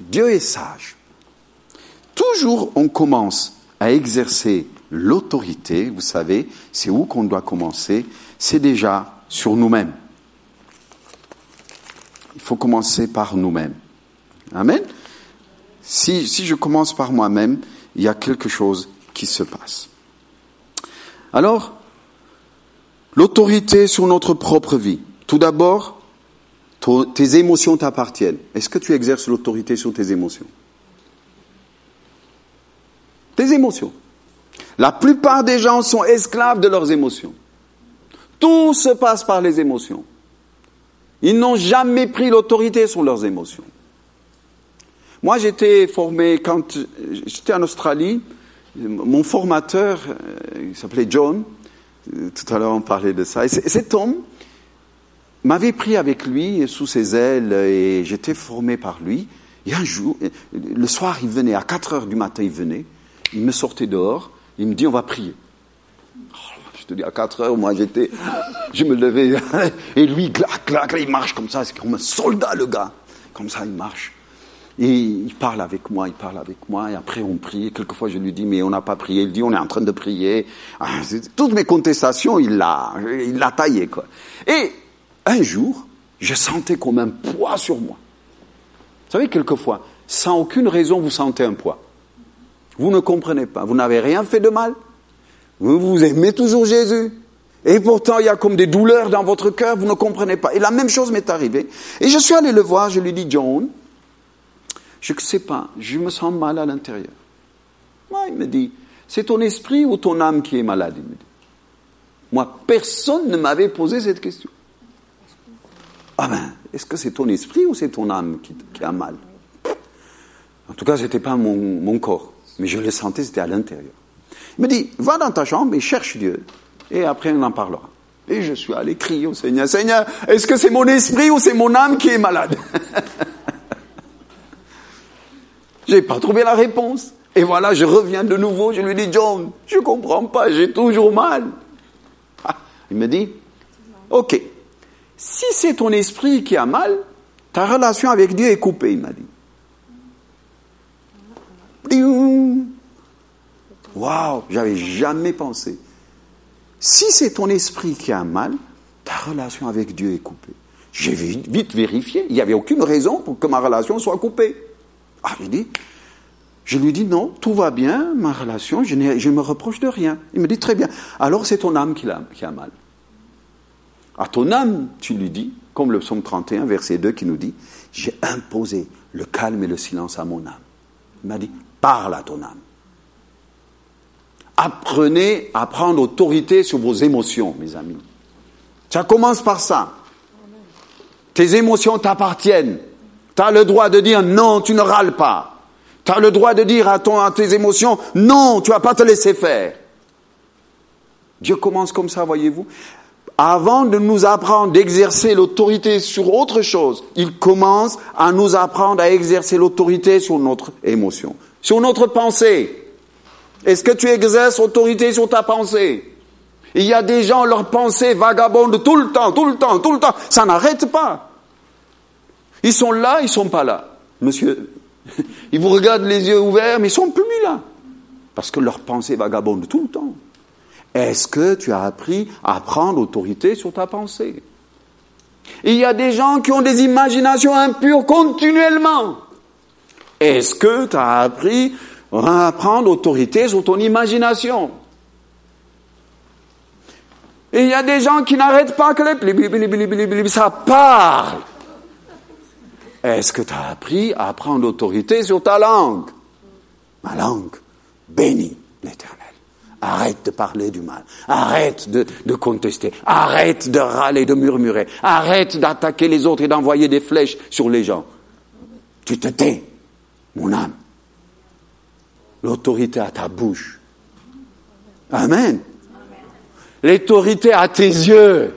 Dieu est sage. Toujours on commence à exercer l'autorité, vous savez, c'est où qu'on doit commencer C'est déjà sur nous-mêmes. Faut commencer par nous-mêmes. Amen. Si, si je commence par moi-même, il y a quelque chose qui se passe. Alors, L'autorité sur notre propre vie. Tout d'abord, tes émotions t'appartiennent. Est-ce que tu exerces l'autorité sur tes émotions? Tes émotions. La plupart des gens sont esclaves de leurs émotions. Tout se passe par les émotions. Ils n'ont jamais pris l'autorité sur leurs émotions. Moi, j'étais formé quand j'étais en Australie. Mon formateur, euh, il s'appelait John, tout à l'heure, on parlait de ça. Et cet homme m'avait pris avec lui sous ses ailes et j'étais formé par lui. Et un jour, le soir, il venait, à 4 heures du matin, il venait, il me sortait dehors, il me dit, on va prier. Je te dis, à 4 heures, moi, j'étais, je me levais, (laughs) et lui, clac, clac, il marche comme ça, c'est comme un soldat, le gars. Comme ça, il marche. Et il parle avec moi, il parle avec moi, et après on prie. Quelquefois je lui dis, mais on n'a pas prié. Il dit, on est en train de prier. Ah, toutes mes contestations, il l'a, il l'a taillé, quoi. Et un jour, je sentais comme un poids sur moi. Vous savez, quelquefois, sans aucune raison, vous sentez un poids. Vous ne comprenez pas. Vous n'avez rien fait de mal. Vous, aimez toujours Jésus. Et pourtant, il y a comme des douleurs dans votre cœur, vous ne comprenez pas. Et la même chose m'est arrivée. Et je suis allé le voir, je lui dis, John, je ne sais pas, je me sens mal à l'intérieur. Moi, il me dit, c'est ton esprit ou ton âme qui est malade, il me dit. Moi, personne ne m'avait posé cette question. Ah ben, est-ce que c'est ton esprit ou c'est ton âme qui, a mal? En tout cas, ce n'était pas mon, corps, mais je le sentais, c'était à l'intérieur. Il me dit, va dans ta chambre et cherche Dieu, et après on en parlera. Et je suis allé crier au Seigneur, Seigneur, est-ce que c'est mon esprit ou c'est mon âme qui est malade? (laughs) J'ai pas trouvé la réponse. Et voilà, je reviens de nouveau, je lui dis, John, je comprends pas, j'ai toujours mal. Ah, il me dit, ok, si c'est ton esprit qui a mal, ta relation avec Dieu est coupée, il m'a dit. Waouh, j'avais jamais pensé. Si c'est ton esprit qui a mal, ta relation avec Dieu est coupée. J'ai vite vérifié, il n'y avait aucune raison pour que ma relation soit coupée. Ah, je dis, je lui dis non, tout va bien, ma relation, je ne me reproche de rien. Il me dit très bien. Alors c'est ton âme qui a, qui a mal. À ton âme, tu lui dis, comme le psaume 31, verset 2 qui nous dit, j'ai imposé le calme et le silence à mon âme. Il m'a dit, parle à ton âme. Apprenez à prendre autorité sur vos émotions, mes amis. Ça commence par ça. Tes émotions t'appartiennent. Tu as le droit de dire non, tu ne râles pas. Tu as le droit de dire à, ton, à tes émotions non, tu vas pas te laisser faire. Dieu commence comme ça, voyez-vous. Avant de nous apprendre d'exercer l'autorité sur autre chose, il commence à nous apprendre à exercer l'autorité sur notre émotion, sur notre pensée. Est-ce que tu exerces autorité sur ta pensée? Il y a des gens, leurs pensées vagabondent tout le temps, tout le temps, tout le temps. Ça n'arrête pas. Ils sont là, ils sont pas là. Monsieur, (laughs) ils vous regardent les yeux ouverts, mais ils sont plus là. Parce que leurs pensées vagabondent tout le temps. Est-ce que tu as appris à prendre autorité sur ta pensée? Il y a des gens qui ont des imaginations impures continuellement. Est-ce que tu as appris à prendre autorité sur ton imagination il y a des gens qui n'arrêtent pas que les ça parle. Est-ce que tu as appris à prendre autorité sur ta langue? Ma langue bénit l'Éternel. Arrête de parler du mal. Arrête de, de, contester. Arrête de râler, de murmurer. Arrête d'attaquer les autres et d'envoyer des flèches sur les gens. Tu te tais, mon âme. L'autorité à ta bouche. Amen. L'autorité à tes yeux.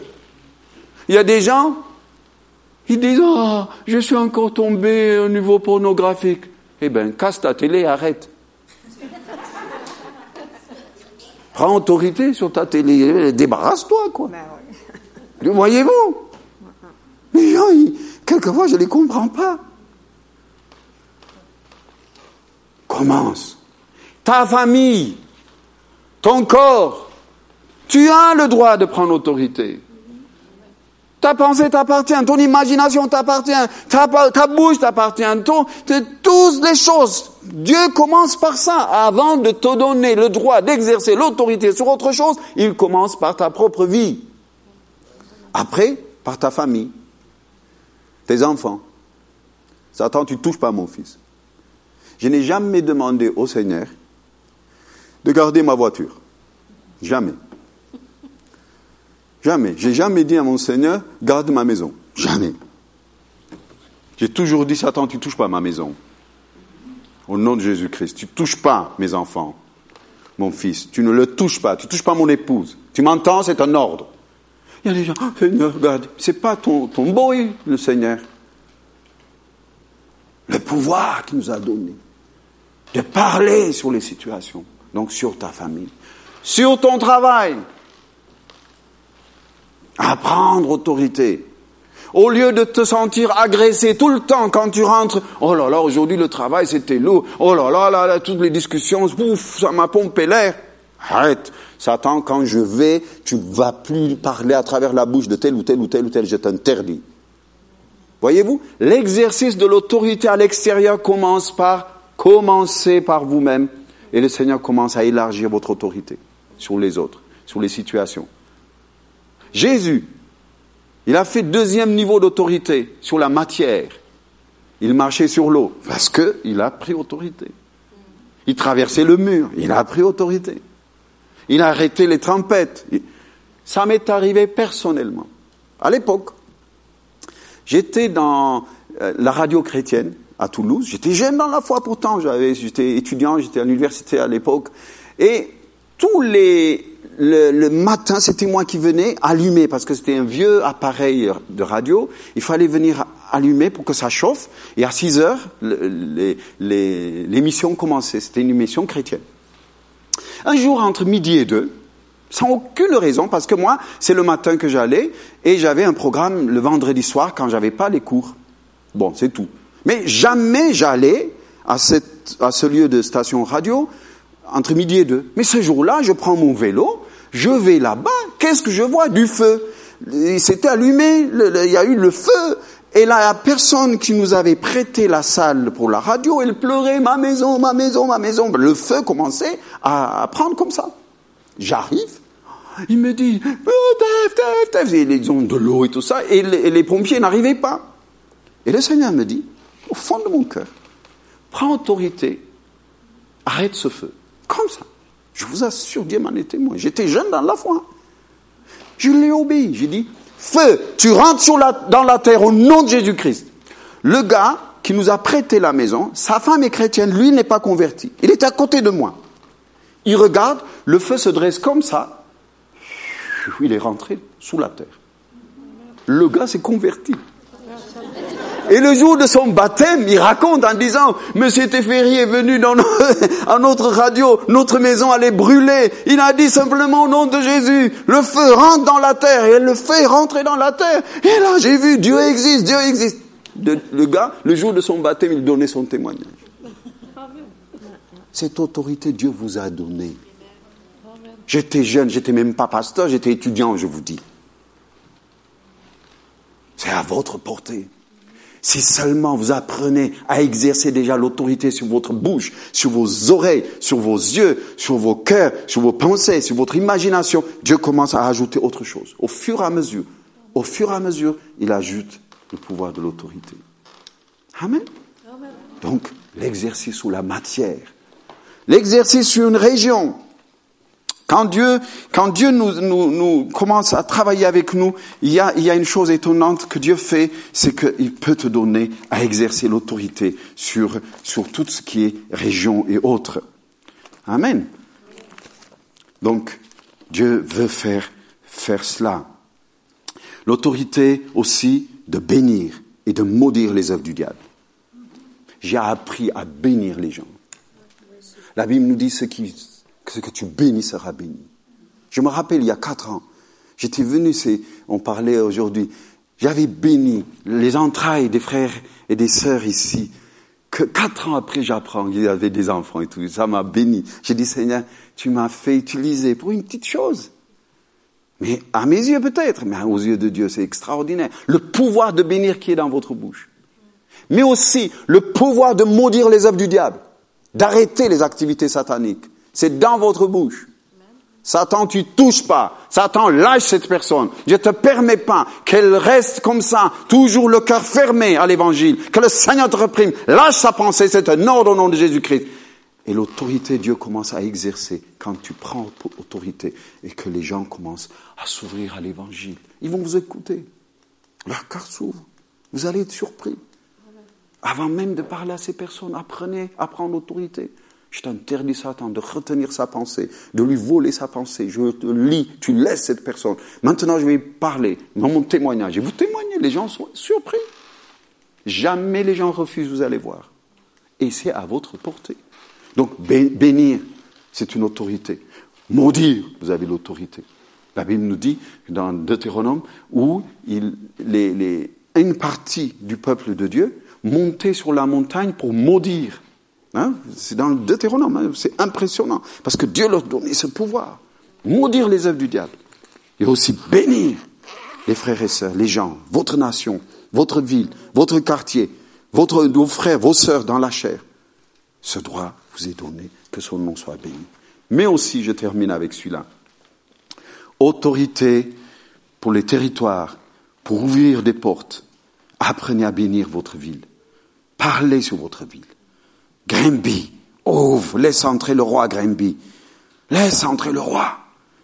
Il y a des gens, ils disent, oh, je suis encore tombé au niveau pornographique. Eh bien, casse ta télé, arrête. (laughs) Prends autorité sur ta télé, débarrasse-toi, quoi. Ben voyez-vous? Les gens, quelquefois, je ne les comprends pas. Commence. Ta famille, ton corps, tu as le droit de prendre autorité. Ta pensée t'appartient, ton imagination t'appartient, ta, bouche t'appartient, toutes les choses. Dieu commence par ça. Avant de te donner le droit d'exercer l'autorité sur autre chose, il commence par ta propre vie. Après, par ta famille, tes enfants. Satan, tu touches pas mon fils. Je n'ai jamais demandé au Seigneur de garder ma voiture. Jamais. Jamais. J'ai jamais dit à mon Seigneur, garde ma maison. Jamais. J'ai toujours dit, Satan, tu touches pas ma maison. Au nom de Jésus-Christ, tu touches pas mes enfants, mon fils. Tu ne le touches pas. Tu touches pas mon épouse. Tu m'entends, c'est un ordre. Il y a des gens, oh, Seigneur, regarde, c'est pas ton, ton boy, le Seigneur. Le pouvoir qu'il nous a donné de parler sur les situations, donc sur ta famille, sur ton travail, à prendre autorité. Au lieu de te sentir agressé tout le temps quand tu rentres, oh là là, aujourd'hui le travail c'était lourd, oh là là, là, là toutes les discussions, ouf, ça m'a pompé l'air. Arrête. Satan, quand je vais, tu vas plus parler à travers la bouche de tel ou tel ou tel ou tel, je t'interdis. Voyez-vous, l'exercice de l'autorité à l'extérieur commence par commencer par vous-même et le Seigneur commence à élargir votre autorité sur les autres, sur les situations. Jésus, il a fait deuxième niveau d'autorité sur la matière. Il marchait sur l'eau parce qu'il a pris autorité. Il traversait le mur, il a pris autorité. Il a arrêté les trompettes. Ça m'est arrivé personnellement. À l'époque, j'étais dans euh, la radio chrétienne à Toulouse. J'étais jeune dans la foi pourtant, j'étais étudiant, j'étais à l'université à l'époque. Et tous les, le, matin, c'était moi qui venais allumer, parce que c'était un vieux appareil de radio. Il fallait venir allumer pour que ça chauffe. Et à 6 heures, l'émission commençait. C'était une émission chrétienne. Un jour, entre midi et deux, sans aucune raison, parce que moi, c'est le matin que j'allais, et j'avais un programme le vendredi soir quand j'avais pas les cours. Bon, c'est tout. Mais jamais j'allais à, à ce lieu de station radio entre midi et deux. Mais ce jour-là, je prends mon vélo, je vais là-bas, qu'est-ce que je vois? Du feu. Il s'était allumé, il y a eu le feu. Et là, la personne qui nous avait prêté la salle pour la radio, elle pleurait, ma maison, ma maison, ma maison. Le feu commençait à prendre comme ça. J'arrive, il me dit, oh, ils ont de l'eau et tout ça, et les pompiers n'arrivaient pas. Et le Seigneur me dit, au fond de mon cœur, prends autorité, arrête ce feu. Comme ça. Je vous assure, Dieu m'en est témoin. J'étais jeune dans la foi. Je l'ai obéi. J'ai dit, feu, tu rentres dans la terre au nom de Jésus-Christ. Le gars qui nous a prêté la maison, sa femme est chrétienne, lui n'est pas converti. Il est à côté de moi. Il regarde, le feu se dresse comme ça. Il est rentré sous la terre. Le gars s'est converti. Et le jour de son baptême, il raconte en disant, Monsieur Teferi est venu dans (laughs) à notre radio, notre maison allait brûler. Il a dit simplement au nom de Jésus, le feu rentre dans la terre. Et le feu est rentré dans la terre. Et là, j'ai vu, Dieu existe, Dieu existe. le gars, le jour de son baptême, il donnait son témoignage. Cette autorité, Dieu vous a donnée. J'étais jeune, j'étais même pas pasteur, j'étais étudiant, je vous dis. C'est à votre portée. Si seulement vous apprenez à exercer déjà l'autorité sur votre bouche, sur vos oreilles, sur vos yeux, sur vos cœurs, sur vos pensées, sur votre imagination, Dieu commence à ajouter autre chose. Au fur et à mesure, au fur et à mesure, il ajoute le pouvoir de l'autorité. Amen. Donc, l'exercice sous la matière. L'exercice sur une région. Quand Dieu, quand Dieu nous, commence à travailler avec nous, il y, a, il y a une chose étonnante que Dieu fait, c'est qu'il peut te donner à exercer l'autorité sur, sur tout ce qui est région et autres. Amen. Donc, Dieu veut faire, faire cela. L'autorité aussi de bénir et de maudire les œuvres du diable. J'ai appris à bénir les gens. La Bible nous dit ce qui, ce que tu bénis sera béni. Je me rappelle, il y a quatre ans, j'étais venu, on parlait aujourd'hui, j'avais béni les entrailles des frères et des sœurs ici. Que quatre ans après, j'apprends qu'il y avait des enfants et tout. Ça m'a béni. J'ai dit, Seigneur, tu m'as fait utiliser pour une petite chose. Mais à mes yeux peut-être, mais aux yeux de Dieu, c'est extraordinaire. Le pouvoir de bénir qui est dans votre bouche. Mais aussi le pouvoir de maudire les œuvres du diable, d'arrêter les activités sataniques. C'est dans votre bouche. Satan, tu touches pas. Satan, lâche cette personne. Je te permets pas qu'elle reste comme ça, toujours le cœur fermé à l'évangile. Que le Seigneur te reprime. Lâche sa pensée, c'est un ordre au nom de Jésus-Christ. Et l'autorité, Dieu commence à exercer quand tu prends autorité et que les gens commencent à s'ouvrir à l'évangile. Ils vont vous écouter. Leur cœur s'ouvre. Vous allez être surpris. Avant même de parler à ces personnes, apprenez à prendre l'autorité. Je t'interdis, Satan, de retenir sa pensée, de lui voler sa pensée. Je te lis, tu laisses cette personne. Maintenant, je vais parler dans mon témoignage. Et vous témoignez, les gens sont surpris. Jamais les gens refusent, vous allez voir. Et c'est à votre portée. Donc, bénir, c'est une autorité. Maudire, vous avez l'autorité. La Bible nous dit, dans Deutéronome, où il, les, les, une partie du peuple de Dieu montait sur la montagne pour maudire Hein? C'est dans le Deutéronome, hein? c'est impressionnant, parce que Dieu leur donnait ce pouvoir. Maudire les œuvres du diable. Et aussi bénir les frères et sœurs, les gens, votre nation, votre ville, votre quartier, votre, vos frères, vos sœurs dans la chair. Ce droit vous est donné, que son nom soit béni. Mais aussi, je termine avec celui-là, autorité pour les territoires, pour ouvrir des portes. Apprenez à bénir votre ville. Parlez sur votre ville. Grimby, ouvre, laisse entrer le roi Grimby. Laisse entrer le roi.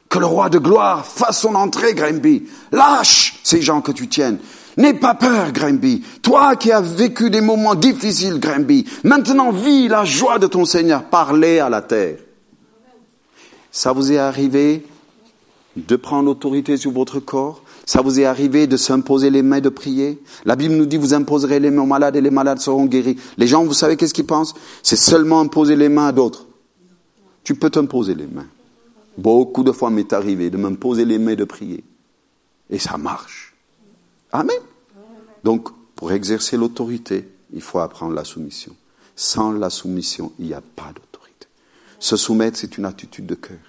Que le roi de gloire fasse son entrée, Grimby. Lâche ces gens que tu tiennes. N'aie pas peur, Grimby. Toi qui as vécu des moments difficiles, Grimby. Maintenant, vis la joie de ton Seigneur. Parlez à la terre. Ça vous est arrivé de prendre l'autorité sur votre corps? Ça vous est arrivé de s'imposer les mains de prier? La Bible nous dit vous imposerez les mains aux malades et les malades seront guéris. Les gens, vous savez qu'est-ce qu'ils pensent? C'est seulement imposer les mains à d'autres. Tu peux t'imposer les mains. Beaucoup de fois m'est arrivé de m'imposer les mains de prier. Et ça marche. Amen. Donc, pour exercer l'autorité, il faut apprendre la soumission. Sans la soumission, il n'y a pas d'autorité. Se soumettre, c'est une attitude de cœur.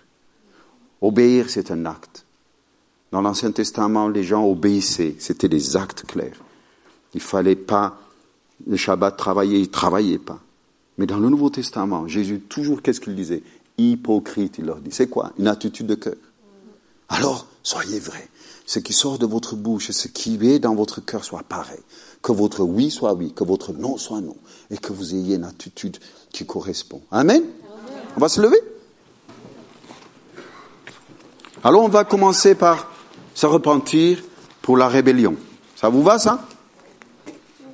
Obéir, c'est un acte. Dans l'Ancien Testament, les gens obéissaient. C'était des actes clairs. Il fallait pas, le Shabbat, travailler, ils travaillaient pas. Mais dans le Nouveau Testament, Jésus, toujours, qu'est-ce qu'il disait? Hypocrite, il leur dit. C'est quoi? Une attitude de cœur. Alors, soyez vrais. Ce qui sort de votre bouche et ce qui est dans votre cœur soit pareil. Que votre oui soit oui, que votre non soit non. Et que vous ayez une attitude qui correspond. Amen? On va se lever? Alors, on va commencer par se repentir pour la rébellion. Ça vous va ça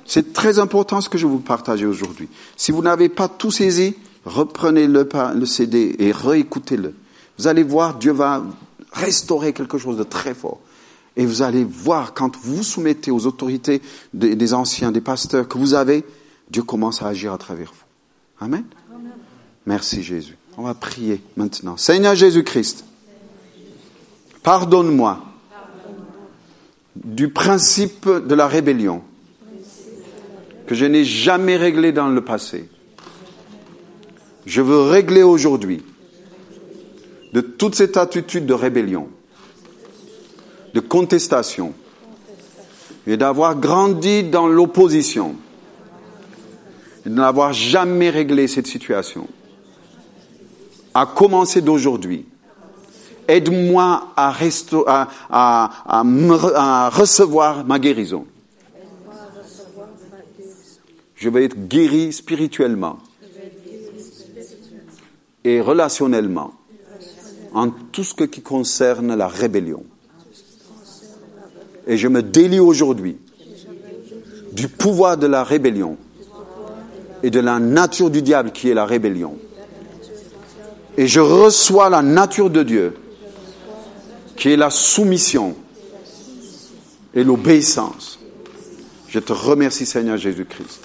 C'est très important ce que je vous partage aujourd'hui. Si vous n'avez pas tout saisi, reprenez le, le CD et réécoutez-le. Vous allez voir, Dieu va restaurer quelque chose de très fort. Et vous allez voir, quand vous vous soumettez aux autorités des, anciens, des pasteurs que vous avez, Dieu commence à agir à travers vous. Amen. Merci Jésus. On va prier maintenant. Seigneur Jésus-Christ, pardonne-moi du principe de la rébellion que je n'ai jamais réglé dans le passé. Je veux régler aujourd'hui de toute cette attitude de rébellion, de contestation, et d'avoir grandi dans l'opposition et de n'avoir jamais réglé cette situation, à commencer d'aujourd'hui, aide-moi à, recevoir ma guérison. Je vais être guéri spirituellement et relationnellement en tout ce qui concerne la rébellion. Et je me délie aujourd'hui du pouvoir de la rébellion et de la nature du diable qui est la rébellion. Et je reçois la nature de Dieu qui est la soumission et l'obéissance. Je te remercie Seigneur Jésus-Christ.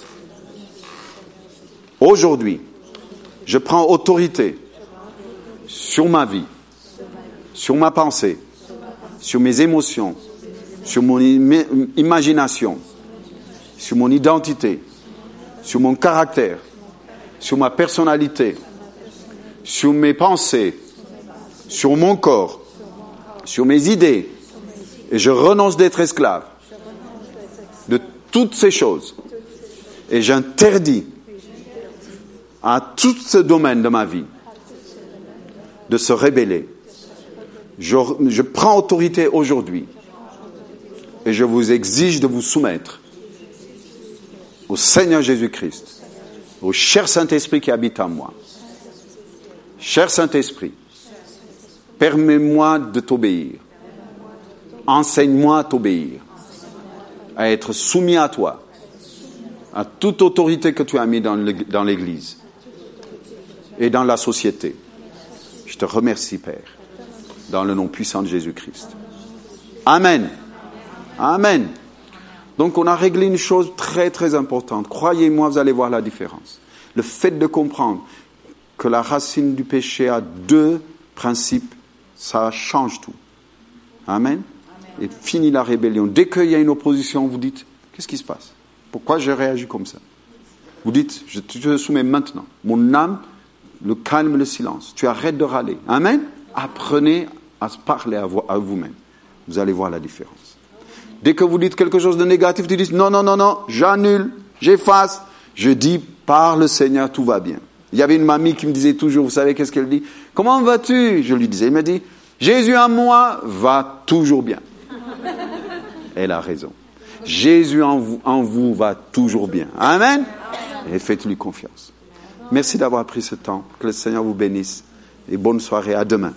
Aujourd'hui, je prends autorité sur ma vie, sur ma pensée, sur mes émotions, sur mon imagination, sur mon identité, sur mon caractère, sur ma personnalité, sur mes pensées, sur mon corps, sur mes idées. Et je renonce d'être esclave de toutes ces choses. Et j'interdis à tout ce domaine de ma vie de se rébeller. Je, je prends autorité aujourd'hui et je vous exige de vous soumettre au Seigneur Jésus-Christ, au cher Saint-Esprit qui habite en moi. Cher Saint-Esprit, permets-moi de t'obéir. Enseigne-moi à t'obéir, à être soumis à toi, à toute autorité que tu as mis dans l'Église et dans la société. Je te remercie, Père, dans le nom puissant de Jésus-Christ. Amen. Amen. Donc on a réglé une chose très très importante. Croyez-moi, vous allez voir la différence. Le fait de comprendre que la racine du péché a deux principes, ça change tout. Amen. Et fini la rébellion. Dès qu'il y a une opposition, vous dites, qu'est-ce qui se passe? Pourquoi j'ai réagi comme ça? Vous dites, je te soumets maintenant. Mon âme, le calme, le silence. Tu arrêtes de râler. Amen. Apprenez à parler à vous-même. Vous allez voir la différence. Dès que vous dites quelque chose de négatif, tu dis non, non, non, non, j'annule, j'efface. Je dis par le Seigneur, tout va bien. Il y avait une mamie qui me disait toujours, vous savez qu'est-ce qu'elle dit? Comment vas-tu? Je lui disais, elle me dit, Jésus en moi va toujours bien. (laughs) Elle a raison. Jésus en vous, en vous va toujours bien. Amen. Et faites-lui confiance. Merci d'avoir pris ce temps. Que le Seigneur vous bénisse. Et bonne soirée. À demain.